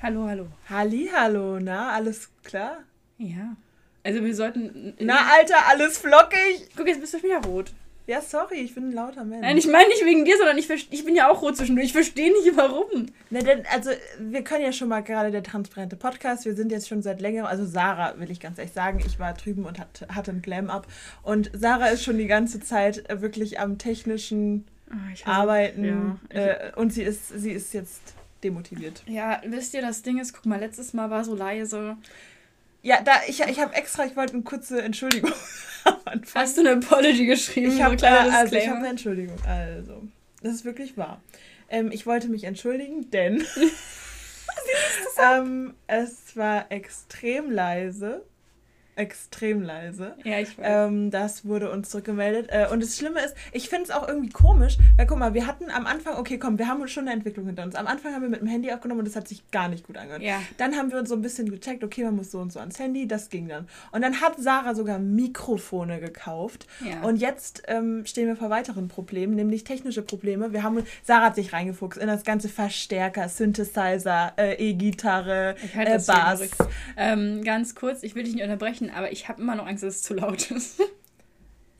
Hallo, hallo. Halli, hallo, na, alles klar? Ja. Also wir sollten. Na, Alter, alles flockig. Guck, jetzt bist du wieder rot. Ja, sorry, ich bin ein lauter Mensch. Nein, ich meine nicht wegen dir, sondern ich, ich bin ja auch rot zwischendurch. Ich verstehe nicht, warum. Ne, denn, also, wir können ja schon mal gerade der transparente Podcast. Wir sind jetzt schon seit längerem, also Sarah will ich ganz ehrlich sagen, ich war drüben und hat, hatte einen Glam-Up. Und Sarah ist schon die ganze Zeit äh, wirklich am technischen hasse- Arbeiten. Ja, äh, und sie ist, sie ist jetzt demotiviert. ja, wisst ihr, das Ding ist, guck mal, letztes Mal war so leise. Ja, da, ich, ich habe extra, ich wollte eine kurze Entschuldigung am Anfang. Hast du eine Apology geschrieben? Ich habe so äh, also ich habe eine Entschuldigung. Also, das ist wirklich wahr. Ähm, ich wollte mich entschuldigen, denn ähm, es war extrem leise. Extrem leise. ja, ich weiß. Ähm, das wurde uns zurückgemeldet. Äh, und das Schlimme ist, ich finde es auch irgendwie komisch, weil guck mal, wir hatten am Anfang, okay, komm, wir haben schon eine Entwicklung hinter uns. Am Anfang haben wir mit dem Handy aufgenommen und das hat sich gar nicht gut angehört. ja. Dann haben wir uns so ein bisschen gecheckt, okay, man muss so und so ans Handy, das ging dann. Und dann hat Sarah sogar Mikrofone gekauft. Ja. Und jetzt ähm, stehen wir vor weiteren Problemen, nämlich technische Probleme. Wir haben, Sarah hat sich reingefuchst in das ganze Verstärker, Synthesizer, äh, E-Gitarre, äh, Bass. Ähm, ganz kurz, ich will dich nicht unterbrechen, aber ich habe immer noch Angst, dass es zu laut ist.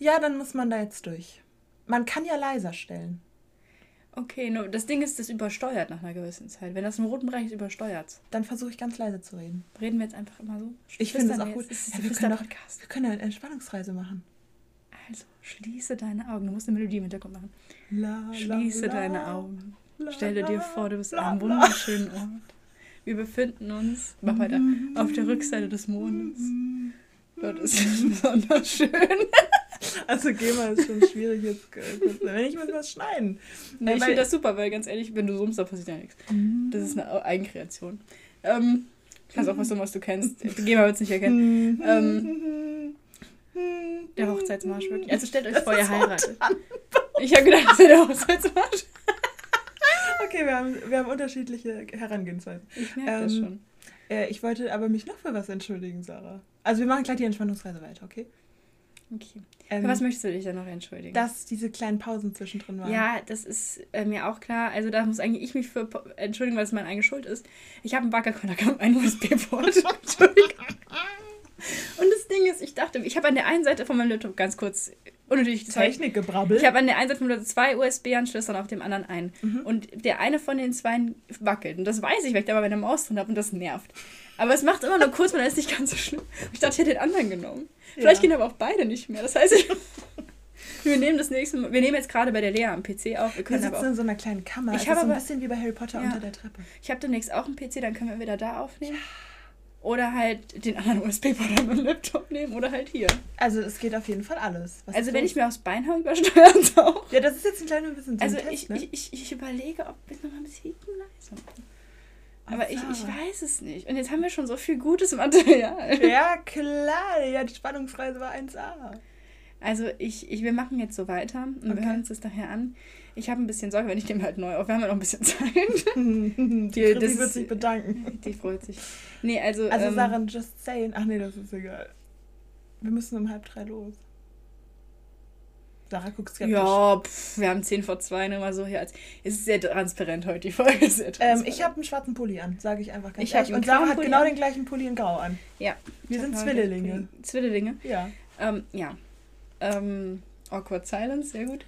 Ja, dann muss man da jetzt durch. Man kann ja leiser stellen. Okay, nur das Ding ist, das übersteuert nach einer gewissen Zeit. Wenn das im roten Bereich ist, übersteuert Dann versuche ich ganz leise zu reden. Reden wir jetzt einfach immer so? Ich finde das auch gut. ist Ja, wir, können auch, wir können eine Entspannungsreise machen. Also, schließe deine Augen. Du musst eine Melodie im Hintergrund machen. La, Schließe la, deine Augen. la, Stelle dir vor, du bist an einem wunderschönen Ort. Wir befinden uns, mach weiter, auf der Rückseite des Mondes. Dort ist es besonders schön. Also GEMA ist schon schwierig jetzt. äh, Wenn ich muss was schneiden. Nee, ich finde das super, weil ganz ehrlich, wenn du summst, da passiert ja nichts. Das ist eine Eigenkreation. Ähm, kannst auch was tun, was du kennst. GEMA wird es nicht erkennen. Ähm, Der Hochzeitsmarsch wirklich. Also stellt euch Das vor, ihr heiratet. Ich habe gedacht, das wäre der Hochzeitsmarsch. Okay, wir haben, wir haben unterschiedliche Herangehensweisen. Ich merke das Ähm, schon. Äh, ich wollte aber mich noch für was entschuldigen, Sarah. Also wir machen gleich die Entspannungsreise weiter, okay? Okay. Ähm, Für was möchtest du dich dann noch entschuldigen? dass diese kleinen Pausen zwischendrin waren. Ja, das ist äh, mir auch klar. Also da muss eigentlich ich mich für entschuldigen, weil es meine eigene Schuld ist. Ich habe einen Baggerkonter gehabt, ein USB-Port. Entschuldigung. Und das Ding ist, ich dachte, ich habe an der einen Seite von meinem Laptop ganz kurz unnötig Zeug. Technikgebrabbel. Ich habe an der einen Seite zwei USB-Anschlüsse und auf dem anderen einen. Mhm. Und der eine von den zwei wackelt. Und das weiß ich, weil ich da mal meine Maus drin habe und das nervt. Aber es macht immer nur kurz, weil das ist nicht ganz so schlimm. Ich dachte, ich hätte den anderen genommen. Vielleicht Ja. gehen aber auch beide nicht mehr. Das heißt, ich, wir nehmen das nächste Mal. Wir nehmen jetzt gerade bei der Lea am PC auf. Wir wir können sitzen aber auch, in so einer kleinen Kammer. Ich es hab ist so ein bisschen wie bei Harry Potter Ja. unter der Treppe. ich habe demnächst auch einen PC, dann können wir wieder da aufnehmen. Oder halt den anderen USB-Port an meinem Laptop nehmen oder halt hier. Also es geht auf jeden Fall alles. Was also wenn ich mir aufs Bein haue, übersteuert es auch. Ja, das ist jetzt ein kleines bisschen so Also Test, ich, ne? ich, ich, ich überlege, ob wir noch ein bisschen leiser machen. Aber ich, ich weiß es nicht. Und jetzt haben wir schon so viel gutes Material. Ja, klar. Ja, die Spannungsreise war 1A. Also ich, ich, wir machen jetzt so weiter und wir Okay. hören uns das daher an. Ich habe ein bisschen Sorge, wenn ich dem halt neu auf. Wir haben ja noch ein bisschen Zeit. die Die- das wird sich bedanken. Die freut sich. Nee, also. Also ähm, Sarah, just saying. Ach nee, das ist egal. Wir müssen um halb drei los. Sarah guckt skeptisch. Ja, pff, wir haben 10 vor 2, nur mal so hier als. Es ist sehr transparent heute, die Folge ist sehr Ähm, transparent. ich habe einen schwarzen Pulli an, sage ich einfach ganz Ich ehrlich. einen Und Sarah hat genau an. den gleichen Pulli in grau an. Ja. Wir sind Zwillinge. Zwillinge. Ja. Ähm, ja. Ähm, awkward Silence, sehr gut.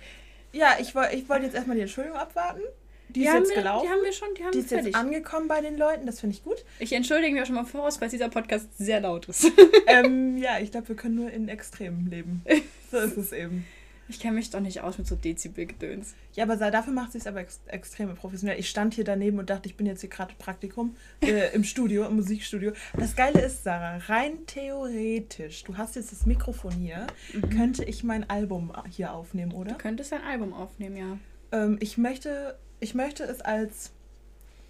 Ja, ich, woll- ich wollte jetzt erstmal die Entschuldigung abwarten. Die, ist haben jetzt wir, gelaufen. Die haben wir schon, die haben Die ist jetzt angekommen bei den Leuten, das finde ich gut. Ich entschuldige mich auch schon mal voraus, falls dieser Podcast sehr laut ist. ähm, ja, ich glaube, wir können nur in Extremen leben. So ist es eben. Ich kenne mich doch nicht aus mit so Dezibel-Gedöns. Ja, aber dafür macht sie es aber ex extrem professionell. Ich stand hier daneben und dachte, ich bin jetzt hier gerade Praktikum äh, im Studio, im Musikstudio. Das Geile ist, Sarah, rein theoretisch, du hast jetzt das Mikrofon hier, könnte ich mein Album hier aufnehmen, oder? Du könntest ein Album aufnehmen, ja. Ähm, ich, möchte, ich möchte es als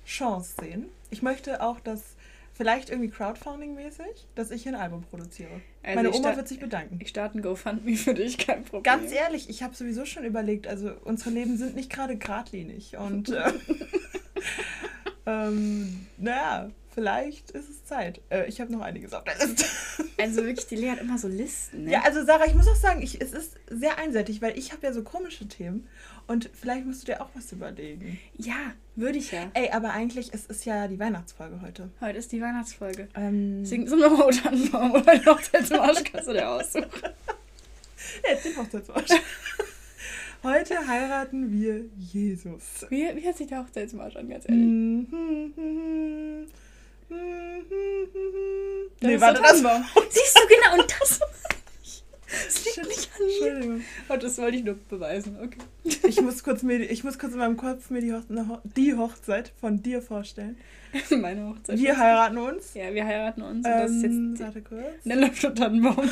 Chance sehen. Ich möchte auch, dass vielleicht irgendwie Crowdfunding-mäßig, dass ich hier ein Album produziere. Also Meine Oma wird sich bedanken. Ich starte ein GoFundMe für dich, kein Problem. Ganz ehrlich, ich habe sowieso schon überlegt, also unsere Leben sind nicht gerade geradlinig und äh, ähm, naja, vielleicht ist es Zeit. Äh, ich habe noch einiges auf der Liste. Also wirklich, die Lea hat immer so Listen, ne? Ja, also Sarah, ich muss auch sagen, ich, es ist sehr einseitig, weil ich habe ja so komische Themen und vielleicht musst du dir auch was überlegen. Ja, würde ich ja. Ey, aber eigentlich, es ist ja die Weihnachtsfolge heute. Heute ist die Weihnachtsfolge. Ähm, Sing so nochmal O Tannenbaum oder die Hochzeitsmarsch kannst du dir aussuchen. jetzt den Hochzeitsmarsch. Heute heiraten wir Jesus. Wie, wie hört sich der Hochzeitsmarsch an, ganz ehrlich? Nee, ist warte, der das Tannenbaum. Siehst du, genau, und das... Das liegt nicht an mir. Entschuldigung. Oh, das wollte ich nur beweisen, okay. Ich muss kurz, mir, ich muss kurz in meinem Kopf mir die, Hoch die Hochzeit von dir vorstellen. Meine Hochzeit. Wir heiraten uns. Ja, wir heiraten uns und das ist Ähm, jetzt warte kurz. der läuft Tannenbaum.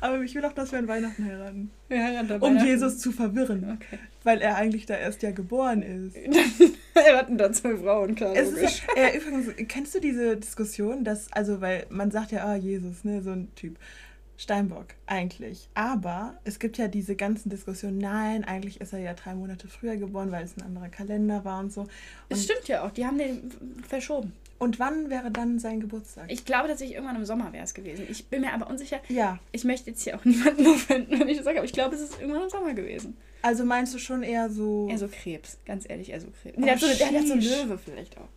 Aber ich will auch, dass wir an Weihnachten heiraten. Wir heiraten Um Weihnachten. Jesus zu verwirren. Okay. Weil er eigentlich da erst ja geboren ist. Dann heiraten da zwei Frauen, klar, Es ist ja, äh, übrigens, kennst du diese Diskussion, dass, also, weil man sagt ja, ah, Jesus, ne, so ein Typ. Steinbock, eigentlich. Aber es gibt ja diese ganzen Diskussionen, nein, eigentlich ist er ja drei Monate früher geboren, weil es ein anderer Kalender war und so. Und, stimmt ja auch, die haben den verschoben. Und wann wäre dann sein Geburtstag? Ich glaube tatsächlich, irgendwann im Sommer wäre es gewesen. Ich bin mir aber unsicher. ja, Ich möchte jetzt hier auch niemanden offenden, wenn ich das sage, aber ich glaube, es ist irgendwann im Sommer gewesen. also meinst du schon eher so. Eher so Krebs, ganz ehrlich, eher so Krebs. Oh, der, hat so, der hat so einen. Löwe vielleicht auch.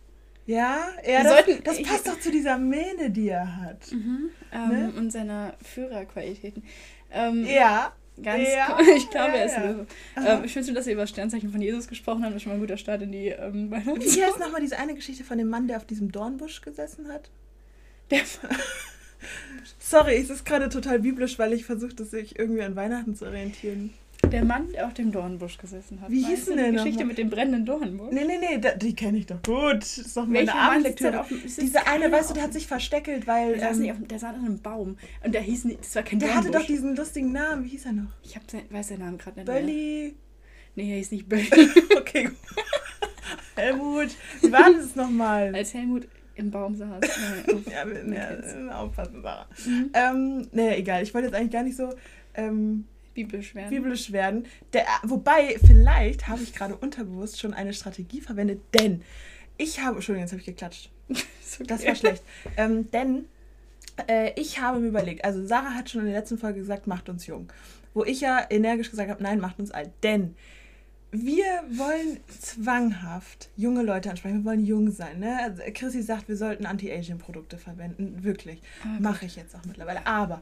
ja, ja das, sollten- das ich- passt doch zu dieser Mähne, die er hat. Ähm, Ne? Und seiner Führerqualitäten. Ähm, Ja. Ganz Ja, ich glaube, er ist. Löwe. Ähm, ich finde schön, dass wir über das Sternzeichen von Jesus gesprochen haben. Das ist schon mal ein guter Start in die ähm, Wie Weihnachtszeit. heißt nochmal diese eine Geschichte von dem Mann, der auf diesem Dornbusch gesessen hat? Der, Sorry, es ist gerade total biblisch, weil ich versuche, das sich irgendwie an Weihnachten zu orientieren. Der Mann, der auf dem Dornbusch gesessen hat. Wie hieß denn die der Geschichte nochmal? mit dem brennenden Dornbusch? Nee, nee, nee, da, die kenne ich doch gut. Das ist doch meine Abendlektüre. Diese eine, weißt du, der hat sich versteckelt, weil Der saß, ähm, nicht auf, der saß an einem Baum. Und der hieß nicht, das war kein der hatte Dornbusch. doch diesen lustigen Namen. Wie hieß er noch? Ich hab sein, weiß seinen Namen gerade nicht mehr. Bölli. Nee, er hieß nicht Bölli. Okay, gut. Helmut, wie war das nochmal? Als Helmut im Baum saß. Ja, ja, aufpassen, Sarah. Mhm. Ähm, nee, egal. Ich wollte jetzt eigentlich gar nicht so ähm, Biblisch werden. biblisch werden. Der, wobei, vielleicht habe ich gerade unterbewusst schon eine Strategie verwendet, denn ich habe. Entschuldigung, jetzt habe ich geklatscht. Das war schlecht. Ähm, denn äh, ich habe mir überlegt, also Sarah hat schon in der letzten Folge gesagt, macht uns jung. Wo ich ja energisch gesagt habe, nein, macht uns alt. Denn wir wollen zwanghaft junge Leute ansprechen. Wir wollen jung sein. Ne? Also Chrissy sagt, wir sollten Anti-Aging-Produkte verwenden. Wirklich. Ah, Mache ich jetzt auch mittlerweile. Aber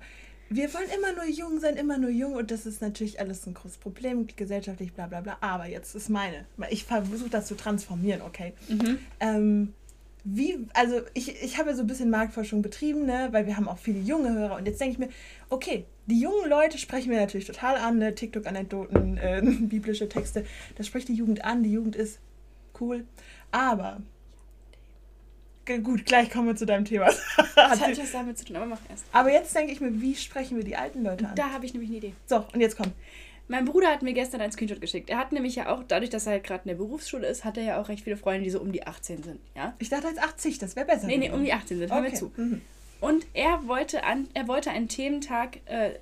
wir wollen immer nur jung sein, immer nur jung. Und das ist natürlich alles ein großes Problem, gesellschaftlich, bla bla bla. Aber jetzt ist meine. Ich versuche das zu transformieren, okay? Mhm. Ähm, wie, also ich, ich habe ja so ein bisschen Marktforschung betrieben, ne, weil wir haben auch viele junge Hörer und jetzt denke ich mir, okay, die jungen Leute sprechen wir natürlich total an, ne, TikTok-Anekdoten, äh, biblische Texte, das spricht die Jugend an, die Jugend ist cool, aber gut, gleich kommen wir zu deinem Thema. Das hat was damit zu tun, aber mach erst. aber jetzt denke ich mir, wie sprechen wir die alten Leute an? Da habe ich nämlich eine Idee. So, und jetzt komm. Mein Bruder hat mir gestern einen Screenshot geschickt. Er hat nämlich ja auch, dadurch, dass er halt gerade in der Berufsschule ist, hat er ja auch recht viele Freunde, die so um die 18 sind. Ja? Ich dachte jetzt 80, das wäre besser. Nee, nee, um die 18 sind. Hör mir okay. zu. Mhm. Und er wollte, an, er wollte einen Thementag äh,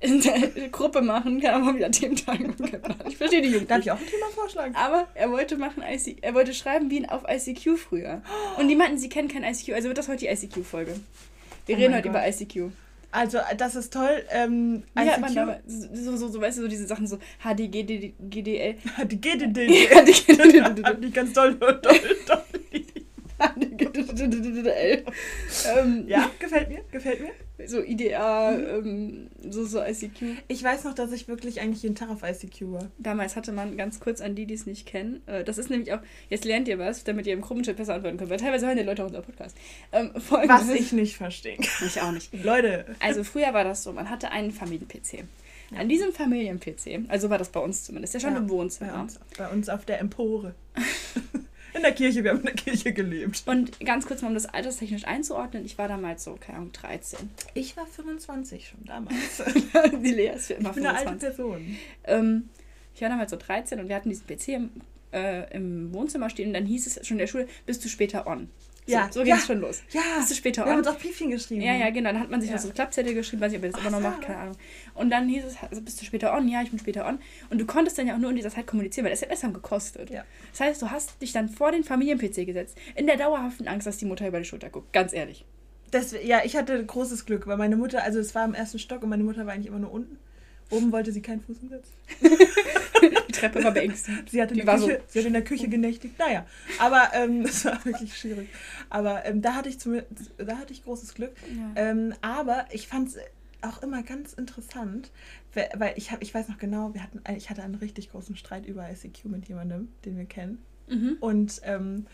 in der Gruppe machen. Kann aber wieder Thementag. Ich verstehe die Jugend. Darf ich auch ein Thema vorschlagen? Aber er wollte machen IC, er wollte schreiben wie auf ICQ früher. Und die meinten, sie kennen kein ICQ, also wird das heute die ICQ-Folge. Wir Oh reden heute Gott. über ICQ. Also, das ist toll. Ähm, Wie hat man ICQ damals, so, so, so, weißt du, so diese Sachen so HDGDL. HDGDL. Hat die ganz doll, doll, doll. ähm, Ja, gefällt mir, gefällt mir. So IDA, ähm, so, so ICQ. Ich weiß noch, dass ich wirklich eigentlich jeden Tag auf ICQ war. Damals hatte man ganz kurz an die, die es nicht kennen. Äh, das ist nämlich auch, jetzt lernt ihr was, damit ihr im Gruppenchat besser antworten könnt, weil teilweise hören die Leute auch unseren Podcast. Ähm, Was ich nicht verstehe. Ich auch nicht. Leute. Also früher war das so, man hatte einen Familien-PC. An diesem Familien-PC, also war das bei uns zumindest, ja schon Ja, im Bei Wohnzimmer. uns, bei uns auf der Empore. In der Kirche, wir haben in der Kirche gelebt. Und ganz kurz mal, um das alterstechnisch einzuordnen, ich war damals so, keine Ahnung, 13. Ich war 25 schon damals. die Lea ist für immer Ich bin eine alte 25. Person. Ähm, ich war damals so 13 und wir hatten diesen PC im, äh, im Wohnzimmer stehen und dann hieß es schon in der Schule, bist du später on. So, Ja, so ging ja. es schon los. Ja, Bist du später wir haben uns auch Piefchen geschrieben. Ja, ja, genau. Dann hat man sich Ja. noch so Klappzettel geschrieben, weiß ich, ob ihr das immer noch macht, keine Ahnung. Und dann hieß es, also bist du später on? Ja, ich bin später on. Und du konntest dann ja auch nur in dieser Zeit kommunizieren, weil SMS haben gekostet. Ja. Das heißt, du hast dich dann vor den Familien-PC gesetzt, in der dauerhaften Angst, dass die Mutter über die Schulter guckt. Ganz ehrlich. Das, ja, ich hatte großes Glück, weil meine Mutter, also es war im ersten Stock und meine Mutter war eigentlich immer nur unten. Oben wollte sie keinen Fuß hinsetzen. Treppe war beängstigend. Sie hat in, Die so- sie hat in der Küche genächtigt. Naja, aber ähm, das war wirklich schwierig. Aber ähm, da, hatte ich zum, da hatte ich großes Glück. Ja. Ähm, aber ich fand es auch immer ganz interessant, we- weil ich, hab, ich weiß noch genau, wir hatten, ich hatte einen richtig großen Streit über ICQ mit jemandem, den wir kennen. Mhm. Und ähm,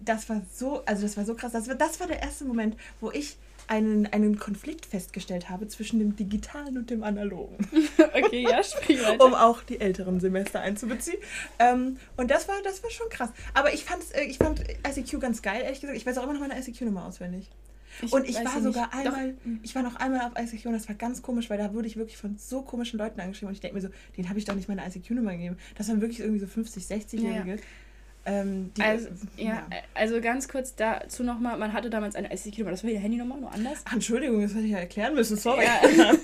das war so, also das war so krass. Das war, das war der erste Moment, wo ich einen, einen Konflikt festgestellt habe zwischen dem Digitalen und dem Analogen, Okay, ja, sprich weiter. um auch die älteren Semester einzubeziehen. Ähm, und das war, das war schon krass. Aber ich, fand's, äh, ich fand ICQ ganz geil, ehrlich gesagt. Ich weiß auch immer noch meine ICQ-Nummer auswendig. und ich war sogar nicht. Doch. einmal, ich war noch einmal auf ICQ und das war ganz komisch, weil da wurde ich wirklich von so komischen Leuten angeschrieben und ich denke mir so, denen habe ich doch nicht meine ICQ-Nummer gegeben. Das waren wirklich irgendwie so 50, 60-Jährige. Ähm, die- Also, ja, also ganz kurz dazu nochmal, man hatte damals eine ICQ-Nummer, das war die Handynummer, nur anders. Ach, Entschuldigung, das hätte ich ja erklären müssen, sorry. Ja.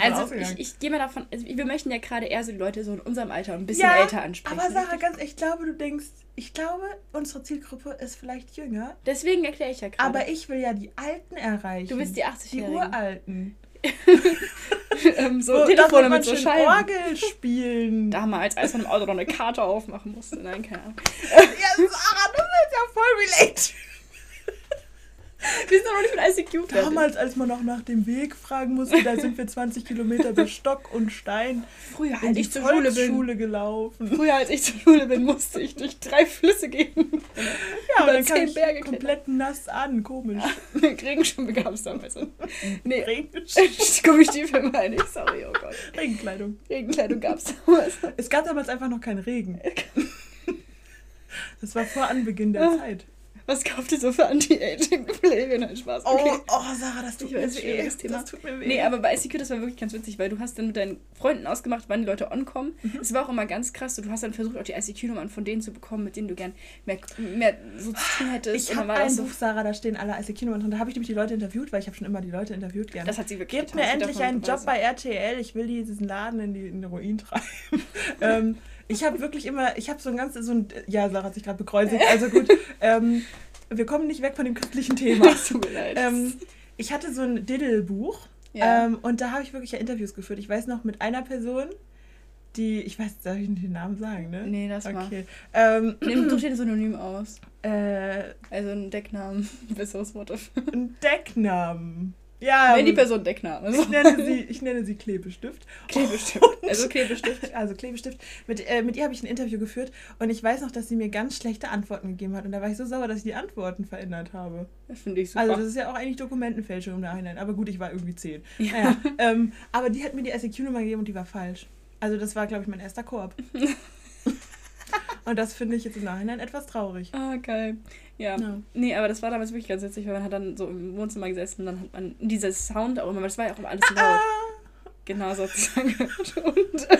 Also ich, ich gehe mal davon, also wir möchten ja gerade eher so die Leute so in unserem Alter ein bisschen ja, älter ansprechen. aber Sarah, ganz ehrlich, ich glaube, du denkst, ich glaube, unsere Zielgruppe ist vielleicht jünger, Deswegen erkläre ich ja gerade. aber ich will ja die Alten erreichen. Du willst die Die 80-Jährigen. Uralten. ähm, so Wo- Telefone mit so Scheiben. Orgel spielen. Damals, als man im Auto noch eine Karte aufmachen musste. Nein, keine Ahnung. ja, Sarah, das ist ja voll relate. Wir sind noch nicht mit ICQ fertig. Damals, als man noch nach dem Weg fragen musste, da sind wir 20 Kilometer bis Stock und Stein Früher, als ich zur Schule bin. Gelaufen. Früher, als ich zur Schule bin, musste ich durch drei Flüsse gehen. Ja, und dann kam ich Berge komplett nass an, komisch. Regenschirm gab es damals. Nee, Gummistiefel meine ich, sorry, oh Gott. Regenkleidung. Regenkleidung gab es damals. Es gab damals einfach noch keinen Regen. Das war vor Anbeginn der Zeit. Was kauft ihr so für Anti-Aging-Pflege? Nein, Spaß. Oh, Okay. oh, Sarah, das tut Ich mir weiß, weh. das Thema. Das tut mir weh. Nee, aber bei ICQ, das war wirklich ganz witzig, weil du hast dann mit deinen Freunden ausgemacht, wann die Leute onkommen. Mhm. Es war auch immer ganz krass. Du hast dann versucht, auch die ICQ-Nummern von denen zu bekommen, mit denen du gern mehr, mehr so zu tun hättest. ich habe ein so, Buch, Sarah, da stehen alle ICQ-Nummern drin. Da habe ich nämlich die Leute interviewt, weil ich habe schon immer die Leute interviewt gerne. Das hat sie wirklich Gebt mir endlich einen Job bei RTL. Ich will diesen Laden in, die, in den Ruin treiben. ähm, ich habe wirklich immer, ich habe so ein ganzes, so ein, ja, Sarah hat sich gerade bekreuzigt, also gut. ähm, wir kommen nicht weg von dem christlichen Thema. Tut mir leid. ähm, ich hatte so ein Diddle-Buch Ja. ähm, und da habe ich wirklich ja Interviews geführt. Ich weiß noch mit einer Person, die, ich weiß, darf ich nicht den Namen sagen, ne? nee, das war. Okay. Ähm, Nimm doch den Synonym aus. äh, Also ein Decknamen. Besseres Wort dafür. ein Decknamen. Ja, Wenn die Person Deckname ist. ich nenne sie, ich nenne sie Klebestift. Klebestift. Also Klebestift. Also Klebestift. Mit, äh, mit ihr habe ich ein Interview geführt und ich weiß noch, dass sie mir ganz schlechte Antworten gegeben hat. Und da war ich so sauer, dass ich die Antworten verändert habe. Das finde ich super. Also das ist ja auch eigentlich Dokumentenfälschung im Nachhinein. Aber gut, ich war irgendwie zehn. Naja, ähm, aber die hat mir die ICQ-Nummer gegeben und die war falsch. Also das war, glaube ich, mein erster Koop. und das finde ich jetzt im Nachhinein etwas traurig. Ah, geil. Ja. Ja. Nee, aber das war damals wirklich ganz witzig, weil man hat dann so im Wohnzimmer gesessen und dann hat man dieses Sound auch immer, weil das war ja auch immer alles laut. Ah, Genau, sozusagen. Und äh,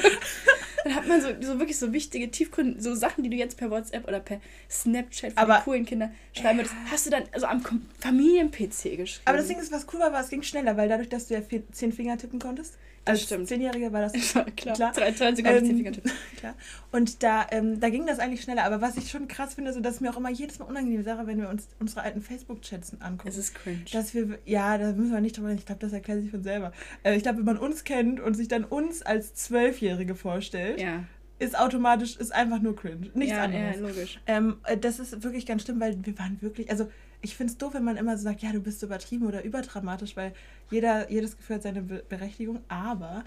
dann hat man so, so wirklich so wichtige, tiefgründige, so Sachen, die du jetzt per WhatsApp oder per Snapchat für Aber- die coolen Kinder schreiben würdest, hast du dann also am Familien-PC geschrieben. aber das Ding ist, was cool war, war, es ging schneller, weil dadurch, dass du ja vier, zehn Finger tippen konntest. Als stimmt. Zehnjähriger war das Ja, klar. Klar. Drei, drei Sekunden Ähm, zehn Finger tippen. Klar. Und da, ähm, da ging das eigentlich schneller. Aber was ich schon krass finde, so dass es mir auch immer jedes Mal unangenehm Sache, wenn wir uns unsere alten Facebook-Chats angucken. Es ist cringe. dass wir, ja, da müssen wir nicht drüber reden. Ich glaube, das erklärt sich von selber. Äh, ich glaube, wenn man uns kennt und sich dann uns als Zwölfjährige vorstellt, ja, ist automatisch, ist einfach nur cringe. Nichts ja, anderes. ja, logisch. Ähm, äh, das ist wirklich ganz schlimm, weil wir waren wirklich, also ich finde es doof, wenn man immer so sagt, ja, du bist übertrieben oder überdramatisch, weil jeder, jedes Gefühl hat seine Be Berechtigung, aber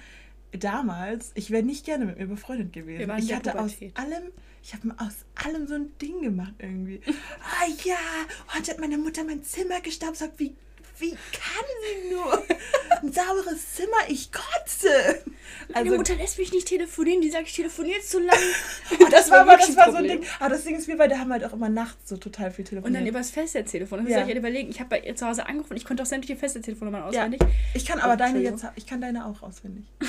damals, ich wäre nicht gerne mit mir befreundet gewesen. Wir waren in ich hatte aus Pubertät. allem, ich habe aus allem so ein Ding gemacht irgendwie. ah ja, heute hat meine Mutter mein Zimmer gestaubsaugt, wie, wie kann sie nur? Ein sauberes Zimmer, ich kotze. Meine Also Mutter lässt mich nicht telefonieren, die sagt, ich telefoniere zu lang. Oh, das, war aber das war so ein. Ding. Aber das Ding ist, wir beide haben halt auch immer nachts so total viel Und telefoniert. dann übers Festnetztelefon. Dann Ja. soll ich halt überlegen, ich habe bei ihr zu Hause angerufen, ich konnte auch sämtliche Festnetztelefonnummern Ja. auswendig. ich kann aber Oh, deine jetzt, ich kann deine auch auswendig.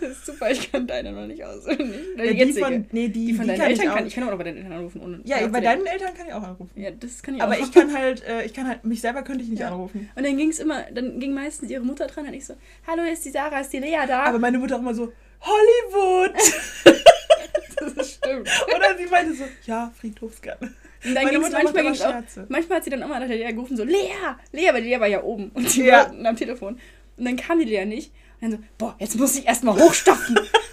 Das ist super, ich kann deine noch nicht auswendig. Ja, die von, nee, die, die von deinen kann ich Eltern auch. kann ich kann auch bei deinen Eltern anrufen. Ohne Ja, bei deinen Eltern kann ich auch anrufen. Ja, das kann ich Aber auch. ich kann halt, äh, ich kann halt, mich selber könnte ich nicht Ja. anrufen. Und dann ging es immer, dann ging meistens ihre Mutter dran und ich so, hallo, ist die Sarah, ist die Lea da? Aber meine Mutter auch immer so, Hollywood! das stimmt. Oder sie meinte so, ja, Friedhofsgarten. Und dann Meine Mutter macht manchmal immer ging's auch, manchmal hat sie dann auch mal nach der Lea gerufen, so, Lea, Lea, weil die Lea war ja oben und die Ja. war unten am Telefon. Und dann kam die Lea nicht. Und dann so, boah, jetzt muss ich erstmal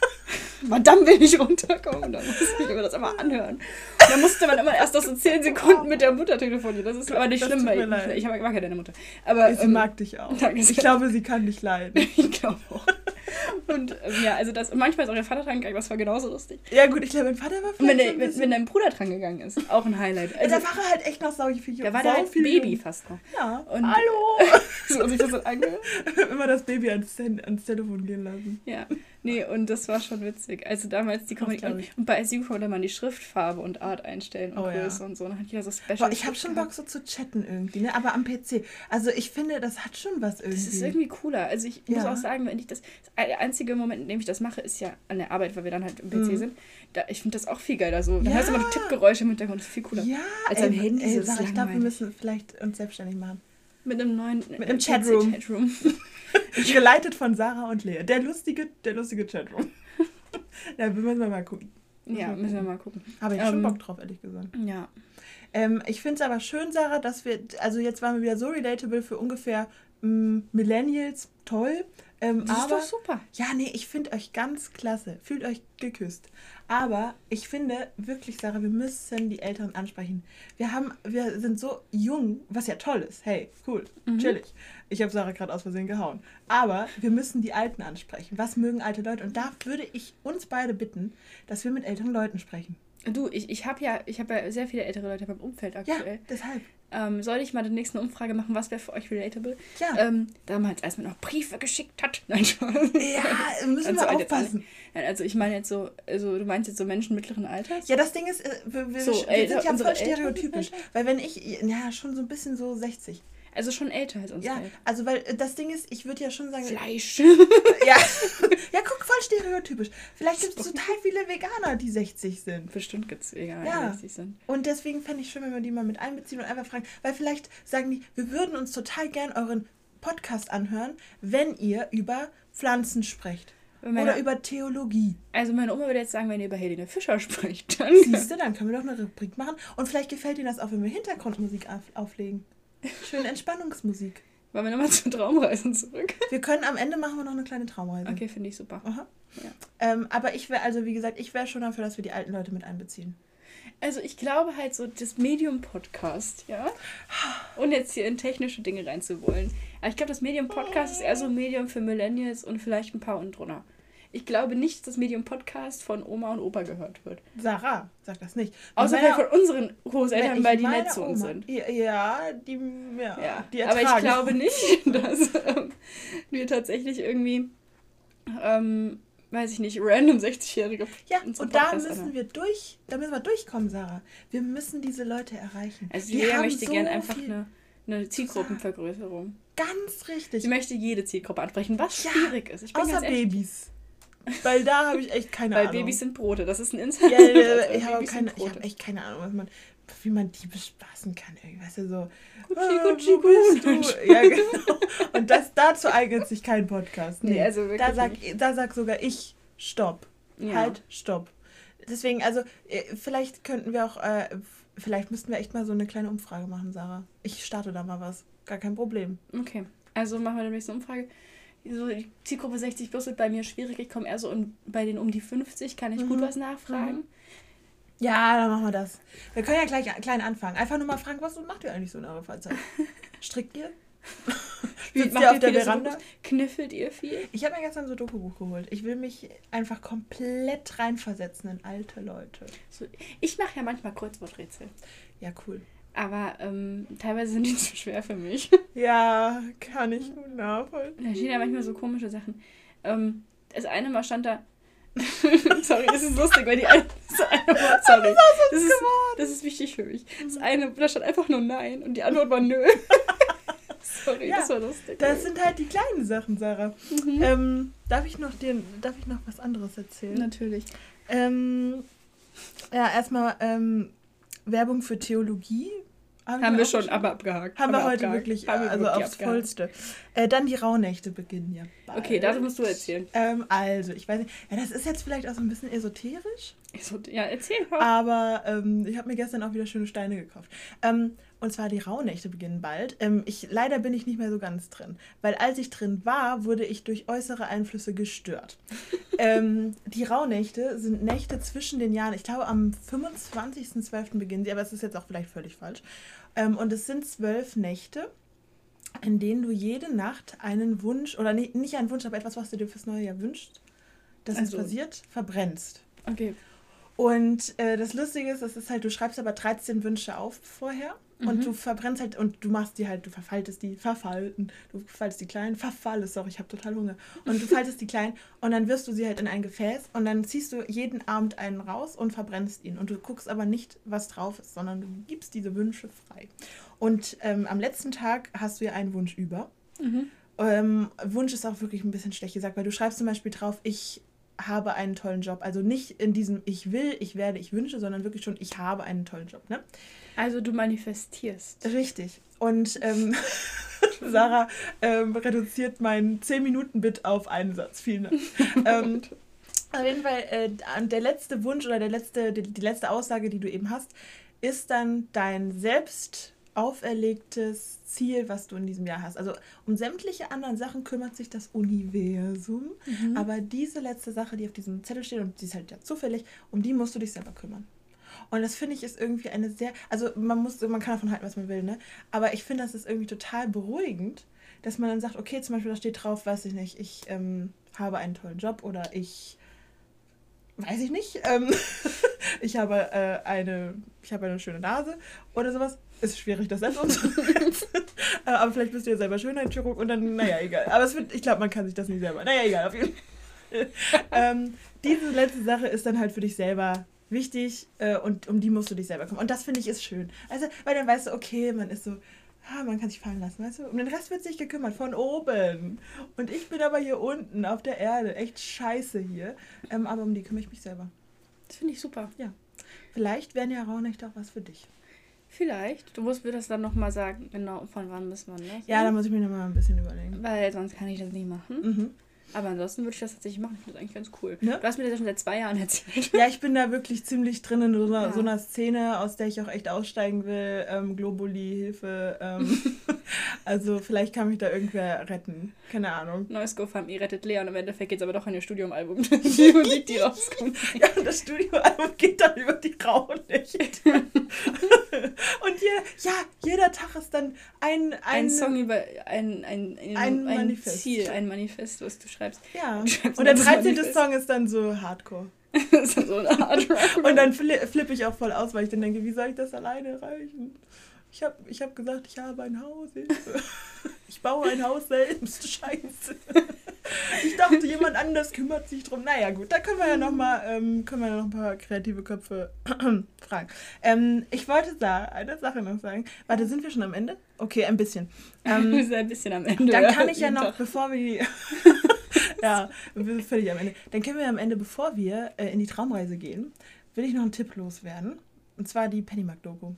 Verdammt will ich runterkommen. Und dann musste ich mir das immer anhören. Und dann musste man immer erst noch so 10 Sekunden mit der Mutter telefonieren. Das ist aber nicht Das schlimm, weil ich, ich mag, ja deine Mutter. Aber Sie ähm, mag dich auch. Ich glaube, sie kann dich leiden. ich glaube auch. Und ähm, ja, also das, und manchmal ist auch der Vater dran gegangen, das war genauso lustig. Ja gut, ich glaube, mein Vater war Und wenn, der, wenn, wenn dein Bruder dran gegangen ist, auch ein Highlight. Also, da war er halt echt noch sau viel da war der halt Baby jung. fast noch. Ja. Und- Hallo! So hat sich das dann angehört. Immer das Baby ans, ans Telefon gehen lassen. Ja, nee, und das war schon witzig. Also damals die glaub ich. Und bei SU konnte man die Schriftfarbe und Art einstellen und Oh ja. Größe und so. Und dann hat jeder so Special. Boah, ich habe schon. Bock so zu chatten irgendwie, ne? Aber am PC. Also ich finde, das hat schon was irgendwie. Das ist irgendwie cooler. Also ich muss Ja. auch sagen, wenn ich das, der einzige Moment, in dem ich das mache, ist ja an der Arbeit, weil wir dann halt im PC Mhm. sind. Da, ich finde das auch viel geiler so. Dann Ja. hörst du immer Tippgeräusche im Hintergrund, das ist viel cooler. Ja, Als am Handy ey, ist ich glaube, wir müssen vielleicht uns selbstständig machen. Mit einem neuen Mit einem Chatroom. Chatroom. Geleitet von Sarah und Lea. Der lustige, der lustige Chatroom. ja, wir müssen mal gucken. ja, müssen wir mal gucken. Habe ich schon Ähm, Bock drauf, ehrlich gesagt. Ja. Ähm, ich finde es aber schön, Sarah, dass wir, also jetzt waren wir wieder so relatable für ungefähr mm, Millennials. Toll. Ähm, Das ist aber doch super. Ja, nee, ich finde euch ganz klasse. Fühlt euch geküsst. Aber ich finde wirklich, Sarah, wir müssen die Älteren ansprechen. Wir haben, wir sind so jung, was ja toll ist. Hey, cool, Mhm. chillig. Ich habe Sarah gerade aus Versehen gehauen. Aber wir müssen die Alten ansprechen. Was mögen alte Leute? Und da würde ich uns beide bitten, dass wir mit älteren Leuten sprechen. Du, ich, ich habe ja, ich habe ja sehr viele ältere Leute beim Umfeld Ja, aktuell. deshalb. Ähm, soll ich mal demnächst eine Umfrage machen, was wäre für euch relatable? Ja. Ähm, damals, als man noch Briefe geschickt hat. Nein, Spaß. ja, müssen Also, wir aufpassen. Nein, also ich meine jetzt so, also du meinst jetzt so Menschen mittleren Alters? Ja, das Ding ist, äh, wir, wir, So, wir sind ja voll stereotypisch. Weil wenn ich, ja, schon so ein bisschen so 60. Also schon älter als uns Ja, alt. also weil äh, das Ding ist, ich würde ja schon sagen, Fleisch. ja, ja, guck, voll stereotypisch. Vielleicht gibt es total viele Veganer, die 60 sind. Bestimmt gibt es Veganer, Ja. die 60 sind. Und deswegen fände ich schön, wenn wir die mal mit einbeziehen und einfach fragen, weil vielleicht sagen die, wir würden uns total gern euren Podcast anhören, wenn ihr über Pflanzen sprecht. Meine, Oder über Theologie. also meine Oma würde jetzt sagen, wenn ihr über Helene Fischer spricht, dann... Siehst du, dann können wir doch eine Rubrik machen. Und vielleicht gefällt Ihnen das auch, wenn wir Hintergrundmusik auf, auflegen. Schön Entspannungsmusik. Wollen wir nochmal zu Traumreisen zurück? Wir können am Ende machen wir noch eine kleine Traumreise. Okay, finde ich super. Aha. Ja. Ähm, aber ich wäre, also wie gesagt, ich wäre schon dafür, dass wir die alten Leute mit einbeziehen. Also ich glaube halt so, das Medium-Podcast, ja? Und jetzt hier in technische Dinge reinzuwollen. Aber ich glaube, das Medium-Podcast ist eher so ein Medium für Millennials und vielleicht ein paar und drunter. Ich glaube nicht, dass das Medium-Podcast von Oma und Opa gehört wird. Sarah, sag das nicht. Außer Meine- vielleicht von unseren Großeltern, weil die nett zu Oma. uns sind. Ja, die, ja, Ja, die aber ich glaube nicht, dass ähm, wir tatsächlich irgendwie, ähm, weiß ich nicht, random 60-Jährige Ja, und da Podcast müssen anhören. wir durch, da müssen wir durchkommen, Sarah. Wir müssen diese Leute erreichen. Also Die Lea haben möchte so gerne einfach eine, eine Zielgruppenvergrößerung. Ganz richtig. Sie möchte jede Zielgruppe ansprechen, was Ja, schwierig ist. Ich bin Außer Babys. Weil da habe ich echt keine Weil Ahnung. Babys sind Brote, das ist ein Insider. Ja, ja, ja, ich habe keine, ich hab echt keine Ahnung, was man, wie man die bespaßen kann. Weißt du, so. Gucci, äh, Gucci, du? Ja, genau. Und das, dazu eignet sich kein Podcast. Nee, also wirklich da, sag, nicht. da sag sogar ich, stopp. Ja. Halt, stopp. Deswegen, also, äh, vielleicht könnten wir auch, äh, vielleicht müssten wir echt mal so eine kleine Umfrage machen, Sarah. Ich starte da mal was. Gar kein Problem. Okay, also machen wir demnächst eine Umfrage. So, die Zielgruppe 60 plus wird bei mir schwierig. Ich komme eher so um, bei den um die 50, kann ich gut Mhm. was nachfragen. Ja, dann machen wir das. Wir können ja gleich klein anfangen. Einfach nur mal fragen, was macht ihr eigentlich so in eurer Freizeit? Strickt ihr? Macht ihr auf der so Veranda? Dokus? Kniffelt ihr viel? Ich habe mir gestern so ein Dokubuch geholt. Ich will mich einfach komplett reinversetzen in alte Leute. So, ich mache ja manchmal Kreuzworträtsel. Ja, cool. Aber ähm, teilweise sind die zu schwer für mich. Ja, kann ich gut nachvollziehen. Da stehen ja manchmal so komische Sachen. Ähm, das eine Mal stand da. sorry, das ist lustig, weil die eine. Das eine Wort, sorry. Das ist, das ist wichtig für mich. Das eine, da stand einfach nur Nein und die Antwort war Nö. Sorry, ja, das war lustig. Das sind halt die kleinen Sachen, Sarah. Mhm. Ähm, darf, ich noch dir, darf ich noch was anderes erzählen? Natürlich. Ähm, ja, erstmal ähm, Werbung für Theologie. Haben, haben wir, wir schon aber abgehakt. Haben, wir heute abgehakt. wirklich, haben also aufs abgehakt. Vollste. Äh, dann die Rauhnächte beginnen ja bald. Okay, das musst du erzählen. Ähm, also, ich weiß nicht, ja, das ist jetzt vielleicht auch so ein bisschen esoterisch. Ja, erzähl. Mal. Aber ähm, ich habe mir gestern auch wieder schöne Steine gekauft. Ähm, und zwar die Rauhnächte beginnen bald. Ähm, ich, leider bin ich nicht mehr so ganz drin. Weil als ich drin war, wurde ich durch äußere Einflüsse gestört. ähm, die Rauhnächte sind Nächte zwischen den Jahren. Ich glaube, am 25.12. beginnen sie, aber es ist jetzt auch vielleicht völlig falsch. Ähm, und es sind zwölf Nächte in denen du jede Nacht einen Wunsch, oder nicht, nicht einen Wunsch, aber etwas, was du dir fürs neue Jahr wünschst, das also. es passiert, verbrennst. Okay. Und äh, das Lustige ist, es ist halt, du schreibst aber 13 Wünsche auf vorher mhm. und du verbrennst halt und du machst die halt, du verfaltest die, verfalten, du faltest die kleinen, verfallest, sorry, ich habe total Hunger. Und du faltest die kleinen und dann wirfst du sie halt in ein Gefäß und dann ziehst du jeden Abend einen raus und verbrennst ihn. Und du guckst aber nicht, was drauf ist, sondern du gibst diese Wünsche frei. Und ähm, am letzten Tag hast du ja einen Wunsch über. Mhm. Ähm, Wunsch ist auch wirklich ein bisschen schlecht gesagt, weil du schreibst zum Beispiel drauf, ich habe einen tollen Job. Also nicht in diesem ich will, ich werde, ich wünsche, sondern wirklich schon ich habe einen tollen Job. Ne? Also du manifestierst. Richtig. Und ähm, Sarah ähm, reduziert meinen 10-Minuten-Bit auf einen Satz. Vielen Dank. ähm, auf jeden Fall, äh, der letzte Wunsch oder der letzte, die, die letzte Aussage, die du eben hast, ist dann dein Selbst auferlegtes Ziel, was du in diesem Jahr hast. Also um sämtliche anderen Sachen kümmert sich das Universum, mhm. aber diese letzte Sache, die auf diesem Zettel steht und die ist halt ja zufällig, um die musst du dich selber kümmern. Und das finde ich ist irgendwie eine sehr, also man muss, man kann davon halten, was man will, ne? Aber ich finde, das ist irgendwie total beruhigend, dass man dann sagt, okay, zum Beispiel da steht drauf, weiß ich nicht, ich ähm, habe einen tollen Job oder ich weiß ich nicht, ähm, ich habe äh, eine, ich habe eine schöne Nase oder sowas. Ist schwierig, das selbst umzusetzen. Aber vielleicht bist du ja selber Schönheitschirurg und dann, naja, egal. Aber wird, ich glaube, man kann sich das nicht selber. Naja, egal, auf jeden Fall. ähm, diese letzte Sache ist dann halt für dich selber wichtig äh, und um die musst du dich selber kümmern. Und das finde ich ist schön. Also, weil dann weißt du, okay, man ist so, ah, man kann sich fallen lassen, weißt du? Um den Rest wird sich gekümmert, von oben. Und ich bin aber hier unten auf der Erde. Echt scheiße hier. Ähm, aber um die kümmere ich mich selber. Das finde ich super. Ja. Vielleicht wären ja Rauhnächte auch was für dich. Vielleicht. Du musst mir das dann nochmal sagen, genau, von wann bis wann das. Ja, da muss ich mir nochmal ein bisschen überlegen. Weil sonst kann ich das nicht machen. Mhm. Aber ansonsten würde ich das tatsächlich machen. Ich finde das eigentlich ganz cool. Ne? Du hast mir das ja schon seit zwei Jahren erzählt. Ja, ich bin da wirklich ziemlich drin in so einer, ja. so einer Szene, aus der ich auch echt aussteigen will. Ähm, Globuli, Hilfe. Ähm, also vielleicht kann mich da irgendwer retten. Keine Ahnung. Neues GoFundMe rettet Lea und im Endeffekt geht es aber doch an ihr Studioalbum. die Musik, die rauskommt. Ja, und das Studioalbum geht dann über die Rauhnächte. und hier, ja, jeder Tag ist dann ein... Ein, ein Song über ein, ein, ein, ein, ein Manifest. Ziel, ein Manifest, was du schreibst. Ja. Schreibst und der 13. Song ist dann so Hardcore. so Und dann flippe ich auch voll aus, weil ich dann denke, wie soll ich das alleine erreichen? Ich habe ich hab gesagt, ich habe ein Haus. Ich baue ein Haus selbst. Scheiße. Ich dachte, jemand anders kümmert sich drum. Naja, gut, da können wir ja noch mal, ähm, können wir noch ein paar kreative Köpfe fragen. Ähm, ich wollte da eine Sache noch sagen. Warte, sind wir schon am Ende? Okay, ein bisschen. Ähm, wir sind ein bisschen am Ende. Dann kann ich ja noch, bevor wir die ja, wir sind völlig am Ende. Dann können wir am Ende, bevor wir äh, in die Traumreise gehen, will ich noch einen Tipp loswerden. Und zwar die Pennymark-Doku.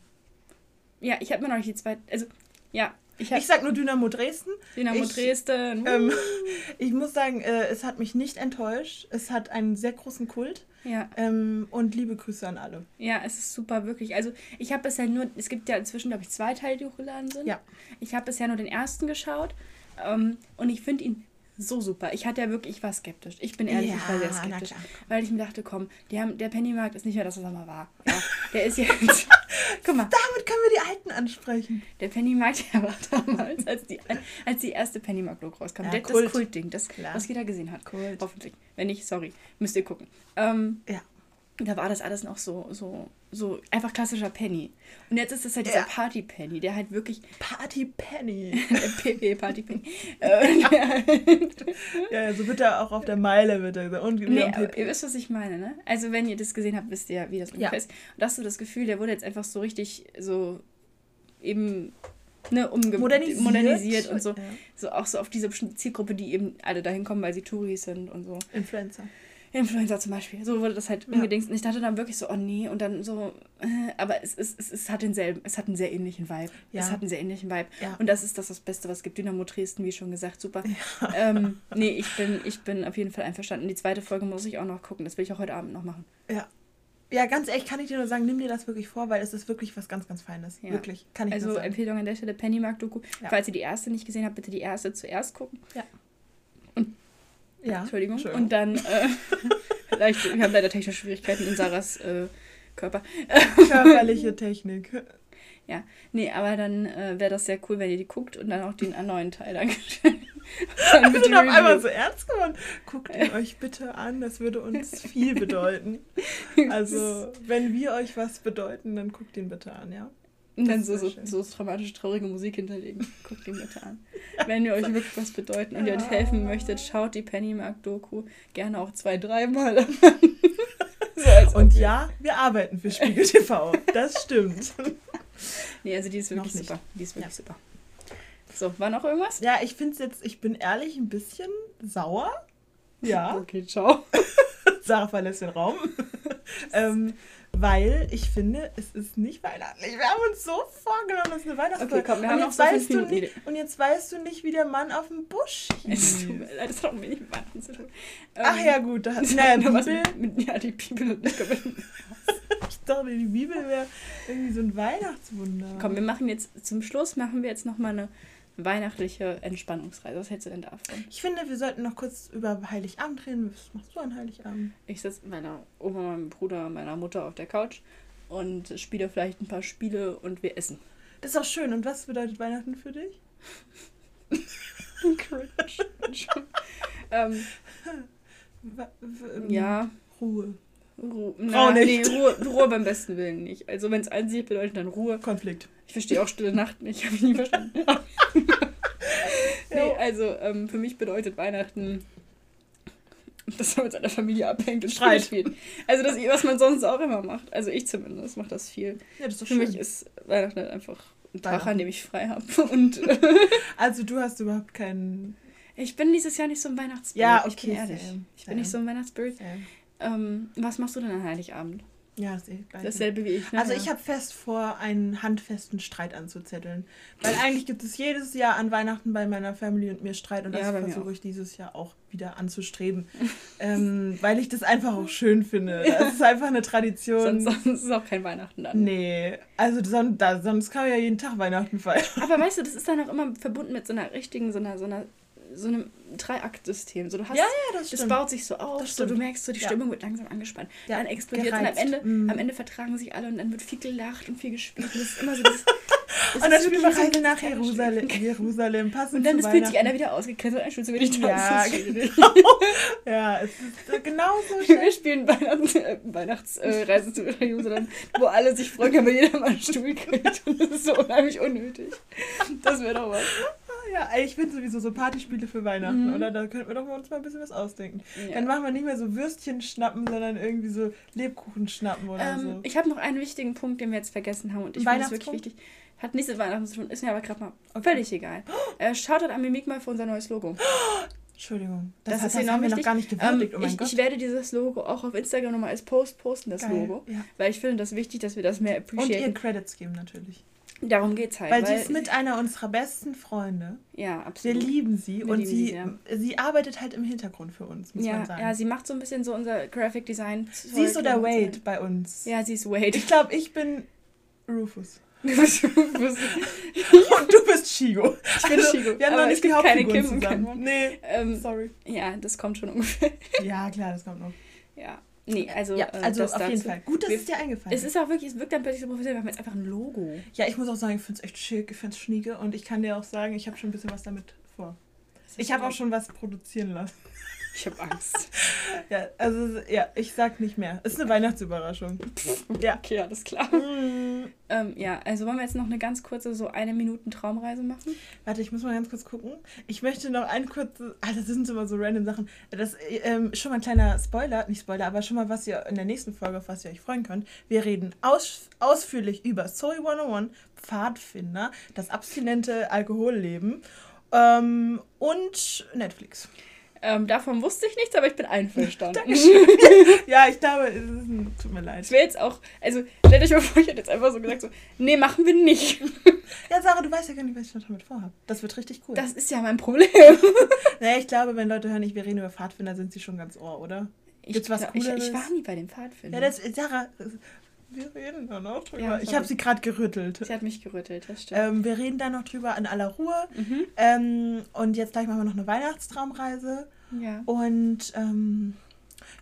Ja, ich habe mir noch nicht die zweite. Also, ja. Ich, ich sag nur Dynamo Dresden. Dynamo ich, Dresden. Ähm, ich muss sagen, äh, es hat mich nicht enttäuscht. Es hat einen sehr großen Kult. Ja. Ähm, und liebe Grüße an alle. Ja, es ist super, wirklich. Also, ich habe bisher nur. Es gibt ja inzwischen, glaube ich, zwei Teile, die hochgeladen sind. Ja. Ich habe bisher nur den ersten geschaut. Ähm, und ich finde ihn so super. Ich hatte ja wirklich, ich war skeptisch. Ich bin ehrlich, ja, ich war sehr skeptisch. Weil ich mir dachte, komm, die haben, der Pennymarkt ist nicht mehr das, was er mal war. Ja, der ist jetzt. guck mal. Damit können wir die Alten ansprechen. Der Pennymarkt, der war damals, als die, als die erste Pennymarkt-Logo rauskam. Ja, der, das Kultding, das, was jeder gesehen hat. Kult. Hoffentlich. Wenn nicht, sorry. Müsst ihr gucken. Ähm, ja da war das alles noch so, so, so einfach klassischer Penny. Und jetzt ist es halt dieser ja. Party Penny, der halt wirklich. Party Penny. PP Party Penny. ja, so wird er auch auf der Meile wird er und nee, ihr wisst, was ich meine, ne? Also wenn ihr das gesehen habt, wisst ihr, wie das ungefähr ja. ist. Und hast du das Gefühl, der wurde jetzt einfach so richtig so eben ne, umge Modernisiert. modernisiert und so. Ja. So auch so auf diese bestimmte Zielgruppe, die eben alle dahin kommen, weil sie Touris sind und so. Influencer. Influencer zum Beispiel. So wurde das halt Ja. umgedingst. Und ich dachte dann wirklich so, oh nee, und dann so, äh, aber es, es, es, es hat denselben, es hat einen sehr ähnlichen Vibe. Ja. Es hat einen sehr ähnlichen Vibe. Ja. Und das ist das, das Beste, was es gibt. Dynamo Dresden, wie schon gesagt, super. Ähm, nee, ich bin, ich bin auf jeden Fall einverstanden. Die zweite Folge muss ich auch noch gucken. Das will ich auch heute Abend noch machen. Ja. Ja, ganz ehrlich kann ich dir nur sagen, nimm dir das wirklich vor, weil es ist wirklich was ganz, ganz Feines. Ja. Wirklich, kann ich Also. Empfehlung an der Stelle, Pennymark-Doku. Ja. Falls ihr die erste nicht gesehen habt, bitte die erste zuerst gucken. Ja. Entschuldigung. Und dann, äh, vielleicht, wir haben leider technische Schwierigkeiten in Sarahs äh, Körper. Körperliche Technik. Nee, aber dann äh, wäre das sehr cool, wenn ihr die guckt und dann auch den neuen Teil. Dankeschön. dann Wir sind auf einmal so ernst geworden. Guckt ihn euch bitte an, das würde uns viel bedeuten. Also, wenn wir euch was bedeuten, dann guckt ihn bitte an, ja? Und dann so, so, so dramatische, traurige Musik hinterlegen. Guckt ihn bitte an. Wenn ihr euch wirklich was bedeuten und ihr euch helfen möchtet, schaut die Pennymark-Doku gerne auch zwei, dreimal an. so Und ob- ja, wir arbeiten für Spiegel TV. Das stimmt. Nee, also die ist wirklich super. Die ist wirklich super. So, war noch irgendwas? Ja, ich finde es jetzt, ich bin ehrlich ein bisschen sauer. Ja, Okay, ciao. Sarah verlässt den Raum. ähm, weil ich finde, es ist nicht weihnachtlich. Wir haben uns so vorgenommen, dass es eine Weihnachtsfolge Okay, komm, wir und haben jetzt weißt du nicht, Und jetzt weißt du nicht, wie der Mann auf dem Busch hieß. das hat auch wenig mit Weihnachten zu tun. Ach Ähm, ja, gut. Da, das naja, hat nur was Bibel, mit, mit, ja, die Bibel und ich ich dachte, die Bibel wäre irgendwie so ein Weihnachtswunder. Komm, wir machen jetzt zum Schluss machen wir jetzt noch mal eine weihnachtliche Entspannungsreise. Was hältst du denn davon? Ich finde, wir sollten noch kurz über Heiligabend reden. Was machst du an Heiligabend? Ich sitze mit meiner Oma, meinem Bruder, meiner Mutter auf der Couch und spiele vielleicht ein paar Spiele und wir essen. Das ist auch schön. Und was bedeutet Weihnachten für dich? Ähm, w- ja, Ruhe. Ruhe, na, nee. Ruhe, Ruhe beim besten Willen nicht. Also wenn es sich bedeutet, dann Ruhe. Konflikt. Ich verstehe auch Stille Nacht nicht, habe ich nie verstanden. nee, also ähm, für mich bedeutet Weihnachten, dass man mit seiner Familie abhängt und Streit. Spielt. Also das, was man sonst auch immer macht. Also ich zumindest mache das viel. Ja, das ist Für schön. mich ist Weihnachten halt einfach ein Tag, an dem ich frei habe. Und also du hast überhaupt keinen... ich bin dieses Jahr nicht so ein Weihnachtsspirit. Ja, Ich okay, bin ehrlich. same, Ich bin nicht so ein Weihnachtsspirit. Äh, Ähm, was machst du denn an Heiligabend? Ja, das ist eh. Dasselbe wie ich. Ne? Also ich habe fest vor, einen handfesten Streit anzuzetteln. Weil eigentlich gibt es jedes Jahr an Weihnachten bei meiner Family und mir Streit und das Ja, versuche ich dieses Jahr auch wieder anzustreben. ähm, weil ich das einfach auch schön finde. Das ist einfach eine Tradition. sonst, sonst ist auch kein Weihnachten dann. Nee, also son da, sonst kann man ja jeden Tag Weihnachten feiern. Aber weißt du, das ist dann auch immer verbunden mit so einer richtigen, so einer, so einer, so einem Dreiakt-System. So, du hast, Ja, ja, das das baut sich so auf, Das so, du merkst so, die Ja. Stimmung wird langsam angespannt. Ja, dann explodiert und am. Ende, Mhm. am Ende vertragen sich alle und dann wird viel gelacht und viel gespielt. Und das ist immer so dieses, das Und dann ist spielen wir Reise nach Jerusalem. Jerusalem passend Und dann das fühlt sich einer wieder ausgegrenzt und dann spielst du wieder die Ja, Tanz. schwierig. Ja, es ist äh, genau so Wir spielen Weihnachts, äh, Weihnachtsreise Reise zu Jerusalem, wo alle sich freuen, wenn jeder mal einen Stuhl kriegt. Und das ist so unheimlich unnötig. Das wäre doch was. Ja, ich finde sowieso so Partyspiele für Weihnachten, Mhm. oder? Da könnten wir doch mal uns mal ein bisschen was ausdenken. Ja. Dann machen wir nicht mehr so Würstchen schnappen, sondern irgendwie so Lebkuchen schnappen oder Ähm, so. Ich habe noch einen wichtigen Punkt, den wir jetzt vergessen haben und ich finde es wirklich wichtig. Hat nichts mit Weihnachten zu tun, ist mir aber gerade mal Okay. völlig egal. Äh, Shoutout an Mimik mal für unser neues Logo. Entschuldigung. Das Das, hat, ist das haben wir noch gar nicht Ähm, gewürdigt. oh mein ich, ich werde dieses Logo auch auf Instagram nochmal als Post posten, das Geil. Logo. Ja. Weil ich finde das wichtig, dass wir das mehr Und ihr appreciaten. Credits geben natürlich. Darum geht's halt. Weil, sie ist mit einer unserer besten Freunde. Ja, Wir absolut. lieben sie Wir und lieben sie, sie sehr. sie arbeitet halt im Hintergrund für uns, muss man ja, sagen. ja, sie macht so ein bisschen so unser Graphic Design. sie ist so der Wade bei uns. Ja, sie ist Wade. Ich glaube, ich bin Rufus. Und du bist Shigo. Ich bin Shigo, Wir haben noch es nicht die keine Kim zusammen. Nee, ähm, sorry. ja, das kommt schon ungefähr. Ja, klar, das kommt noch. Ja. Nee, also, ja, äh, also auf jeden dazu. Fall. Gut, dass Wir- es dir eingefallen Es ist auch wirklich, es wirkt dann plötzlich so professionell, wir haben jetzt einfach ein Logo. Ja, ich muss auch sagen, ich finde es echt schick, ich finde es schnieke und ich kann dir auch sagen, ich habe schon ein bisschen was damit vor. Ich habe auch schon was produzieren lassen. Ich habe Angst. Ja, also, ja, ich sag nicht mehr. Es ist eine Weihnachtsüberraschung. Ja. Okay, alles klar. Mm. Ähm, ja, also wollen wir jetzt noch eine ganz kurze, so eine Minuten Traumreise machen? Warte, ich muss mal ganz kurz gucken. Ich möchte noch ein kurzes. Ah, das sind immer so random Sachen. Das ähm, schon mal ein kleiner Spoiler, nicht Spoiler, aber schon mal, was ihr in der nächsten Folge, auf was ihr euch freuen könnt. Wir reden aus, ausführlich über Sorry 101, Pfadfinder, das abstinente Alkoholleben ähm, und Netflix. Ähm, davon wusste ich nichts, aber ich bin einverstanden. ja, ich glaube, es ist, tut mir leid. Es wäre jetzt auch, also stellt euch mal vor, ich hätte jetzt einfach so gesagt, so, nee, machen wir nicht. Ja, Sarah, du weißt ja gar nicht, was ich noch damit vorhabe. Das wird richtig cool. Das ist ja mein Problem. naja, ich glaube, wenn Leute hören, ich, wir reden über Pfadfinder, sind sie schon ganz ohr, oder? Gibt's was ich, Cooleres? ich war nie bei den Pfadfindern. Ja, das Sarah, wir reden da noch drüber. Ja, ich habe sie gerade gerüttelt. Sie hat mich gerüttelt, das stimmt. Ähm, wir reden da noch drüber in aller Ruhe. Mhm. Ähm, und jetzt gleich machen wir noch eine Weihnachtstraumreise. Ja. Und ähm,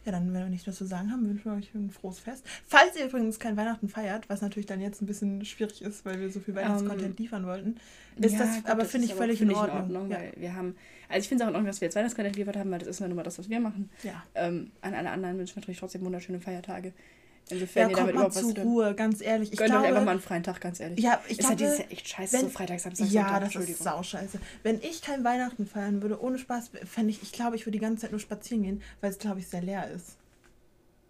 ja, dann, wenn wir nichts mehr zu sagen haben, wünschen wir euch ein frohes Fest. Falls ihr übrigens kein Weihnachten feiert, was natürlich dann jetzt ein bisschen schwierig ist, weil wir so viel Weihnachtscontent liefern wollten, ist Ja, das gut, aber, finde ich, völlig völlig in Ordnung. ja. weil wir haben, also ich finde es auch in Ordnung, dass wir jetzt Weihnachtskontent geliefert haben, weil das ist ja nun mal das, was wir machen. ja. Ähm, an alle anderen wünschen wir natürlich trotzdem wunderschöne Feiertage. Ja, Insofern ihr kommt zur zu. Ruhe, ganz ehrlich. Ich Gönnt glaube, einfach mal einen freien Tag, ganz ehrlich. ja, ich ist halt glaube, Jahr echt scheiße, wenn- so Freitag, Samstag, ja, Sonntag, das ist sauscheiße. Wenn ich kein Weihnachten feiern würde, ohne Spaß, fände ich, ich glaube, ich würde die ganze Zeit nur spazieren gehen, weil es, glaube ich, sehr leer ist.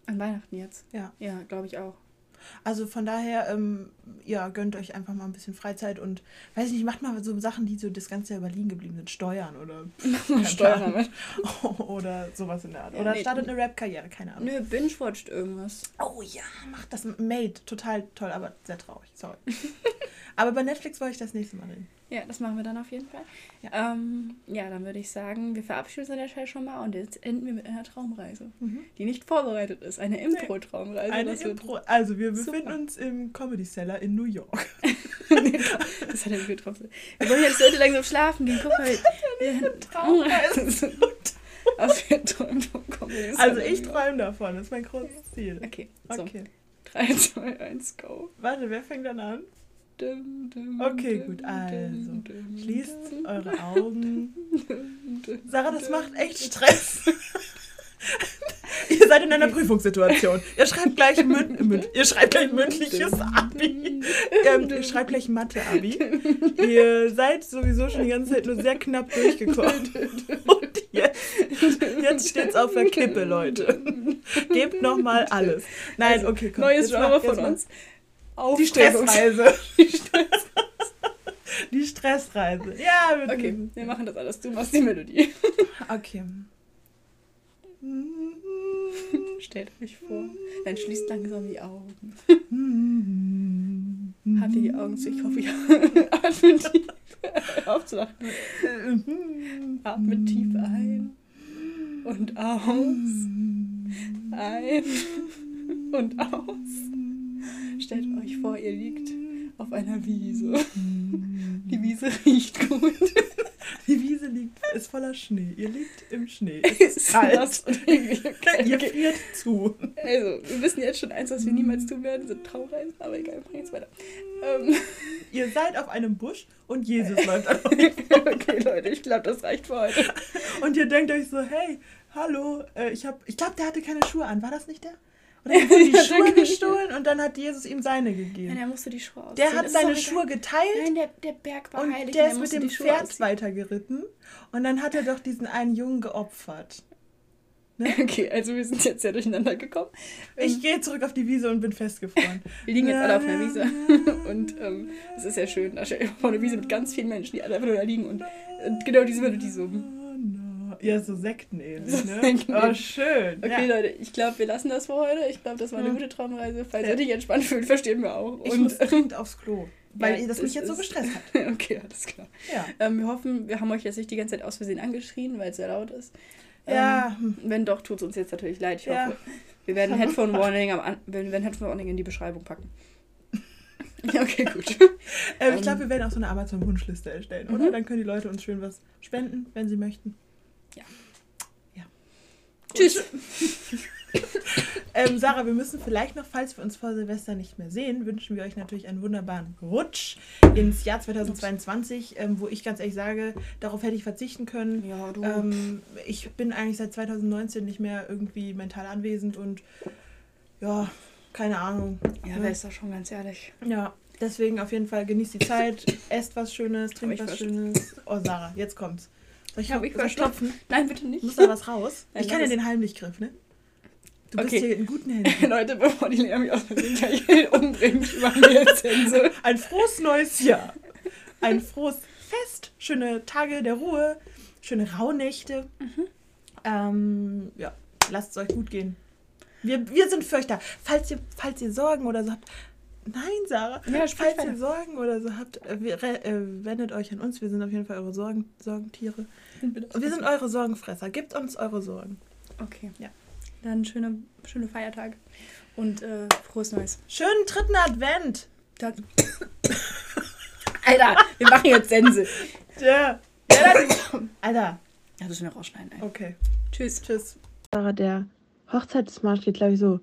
An Weihnachten jetzt. Ja. Ja, glaube ich auch. Also von daher, ähm, ja, gönnt euch einfach mal ein bisschen Freizeit und, weiß ich nicht, macht mal so Sachen, die so das ganze Jahr über liegen geblieben sind. Steuern oder, Steuern damit. oder sowas in der Art. Ja, oder nee. startet eine Rap-Karriere, keine Ahnung. Nö, binge-watcht irgendwas. Oh ja, macht das. Made, total toll, aber sehr traurig, sorry. aber bei Netflix wollte ich das nächste Mal reden. Ja, das machen wir dann auf jeden Fall. Ja. Ähm, ja dann würde ich sagen, wir verabschieden uns an der Stelle schon mal und jetzt enden wir mit einer Traumreise, die nicht vorbereitet ist. Eine Impro-Traumreise. Eine Impro also, wir super. befinden uns im Comedy Cellar in New York. das hat er getroffen. Wir wollen jetzt Leute langsam schlafen gehen. Guck mal, wir, wir Traumreise. Was wir träumen vom Comedy. Also, ich träume davon, das ist mein großes Ziel. Okay, so. Okay. 3, 2, 1, go. Warte, wer fängt dann an? Dum, dum, Okay, dum, gut, also, Schließt eure Augen. Sarah, das macht echt Stress. Ihr seid in einer Prüfungssituation. Ihr schreibt gleich, mün mün ihr schreibt gleich mündliches Abi. Ähm, ihr schreibt gleich Mathe-Abi. Ihr seid sowieso schon die ganze Zeit nur sehr knapp durchgekommen. Und jetzt, jetzt steht's auf der Kippe, Leute. Gebt nochmal alles. Nein, Also, okay, komm. Neues Genre von uns. Die Aufregung. Stressreise. Die Stressreise. Ja, wir Okay, wir machen das alles. Du machst die Melodie. Okay. Stellt euch vor. Dann schließt langsam die Augen. Habt ihr die Augen zu? Ich hoffe, ihr atmet tief. Hör auf zu lachen. Atmet tief ein und aus. Ein und aus. Stellt euch vor, ihr liegt auf einer Wiese. Die Wiese riecht gut. Wiese liegt, ist voller Schnee. Ihr liegt im Schnee. Es ist kalt. Ihr friert zu. Also, wir wissen jetzt schon eins, was wir niemals tun werden, sind Traumreisen, aber egal, wir machen jetzt weiter. Ähm, Ihr seid auf einem Busch und Jesus läuft an euch. okay, Leute, ich glaube, das reicht für heute. Und ihr denkt euch so, hey, hallo, äh, ich hab, ich glaube, der hatte keine Schuhe an. War das nicht der? Oder ihm wurden die Ja, Schuhe gestohlen und dann hat Jesus ihm seine Nein, gegeben. er musste die Schuhe ausziehen. Der hat seine Schuhe geteilt Nein, der, der Berg war und heilig. der und er ist mit dem Pferd ausziehen. weitergeritten. Und dann hat er doch diesen einen Jungen geopfert. Okay, also wir sind jetzt ja durcheinander gekommen. Ich gehe zurück auf die Wiese und bin festgefroren. Wir liegen jetzt alle auf einer Wiese. Und ähm, es ist ja schön. Da steht vor einer Wiese mit ganz vielen Menschen, die alle einfach nur da liegen. Und, und genau diese Melodie so. Ja, so sektenähnlich, So ne? sektenähnlich. Oh, schön. Okay, ja. Leute, ich glaube, wir lassen das für heute. Ich glaube, das war eine Ja. gute Traumreise. Falls Ja. ihr dich entspannt fühlt, verstehen wir auch. Ich Und muss dringend aufs Klo, weil Ja, das mich jetzt so gestresst hat. okay, alles klar. Ja. Ähm, wir hoffen, wir haben euch jetzt nicht die ganze Zeit aus Versehen angeschrien, weil es sehr laut ist. Ja, Ähm, wenn doch, tut es uns jetzt natürlich leid. Ich Ja. hoffe, wir werden Headphone Warning am wir werden Headphone Warning in die Beschreibung packen. Ja, okay, gut. äh, ich ähm, glaube, wir werden auch so eine Amazon-Wunschliste erstellen, oder? Mhm. Dann können die Leute uns schön was spenden, wenn sie möchten. Tschüss. Ähm, Sarah, wir müssen vielleicht noch, falls wir uns vor Silvester nicht mehr sehen, wünschen wir euch natürlich einen wunderbaren Rutsch ins Jahr 2022, ähm, wo ich ganz ehrlich sage, darauf hätte ich verzichten können. Ja, du. Ähm, ich bin eigentlich seit 2019 nicht mehr irgendwie mental anwesend und ja, keine Ahnung. ja, wer ist da schon ganz ehrlich? Ja, deswegen auf jeden Fall genießt die Zeit, esst was Schönes, trinkt was. Schönes. Oh, Sarah, jetzt kommt's. Soll ich, Hab ich klopfen? Nein, bitte nicht. Muss da was raus? Nein, ich kann ja den Heimlichgriff, ne? Du bist Okay. hier in guten Händen. Leute, bevor die Lea mich aus Versehen gleich umbringt, ich mache mir jetzt Sense. Ein frohes neues Jahr. Ein frohes Fest. Schöne Tage der Ruhe. Schöne Rauhnächte. Ähm, ja, lasst es euch gut gehen. Wir, wir sind für euch da. Falls ihr, falls ihr Sorgen oder so habt. Nein, Sarah. Ja, falls ihr. Sorgen oder so habt, wir, äh, wendet euch an uns. Wir sind auf jeden Fall eure Sorgen, Sorgentiere. Wir sind eure Sorgenfresser. Gebt uns eure Sorgen. Okay. Ja. Dann schöne, schöne Feiertage und äh, frohes Neues. Schönen dritten Advent. Das Alter, wir machen jetzt Sense. Ja. Alter. Ja, das müssen wir rausschneiden. Ey. Okay. Tschüss. Tschüss. Der Hochzeitsmarsch geht, glaube ich, so.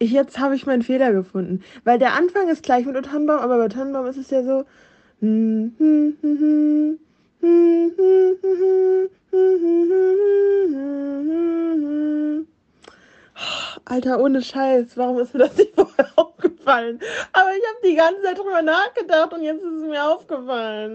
Jetzt habe ich meinen Fehler gefunden. Weil der Anfang ist gleich mit Tannenbaum, aber bei Tannenbaum ist es ja so. Alter, ohne Scheiß, warum ist mir das nicht vorher aufgefallen? Aber ich habe die ganze Zeit drüber nachgedacht und jetzt ist es mir aufgefallen.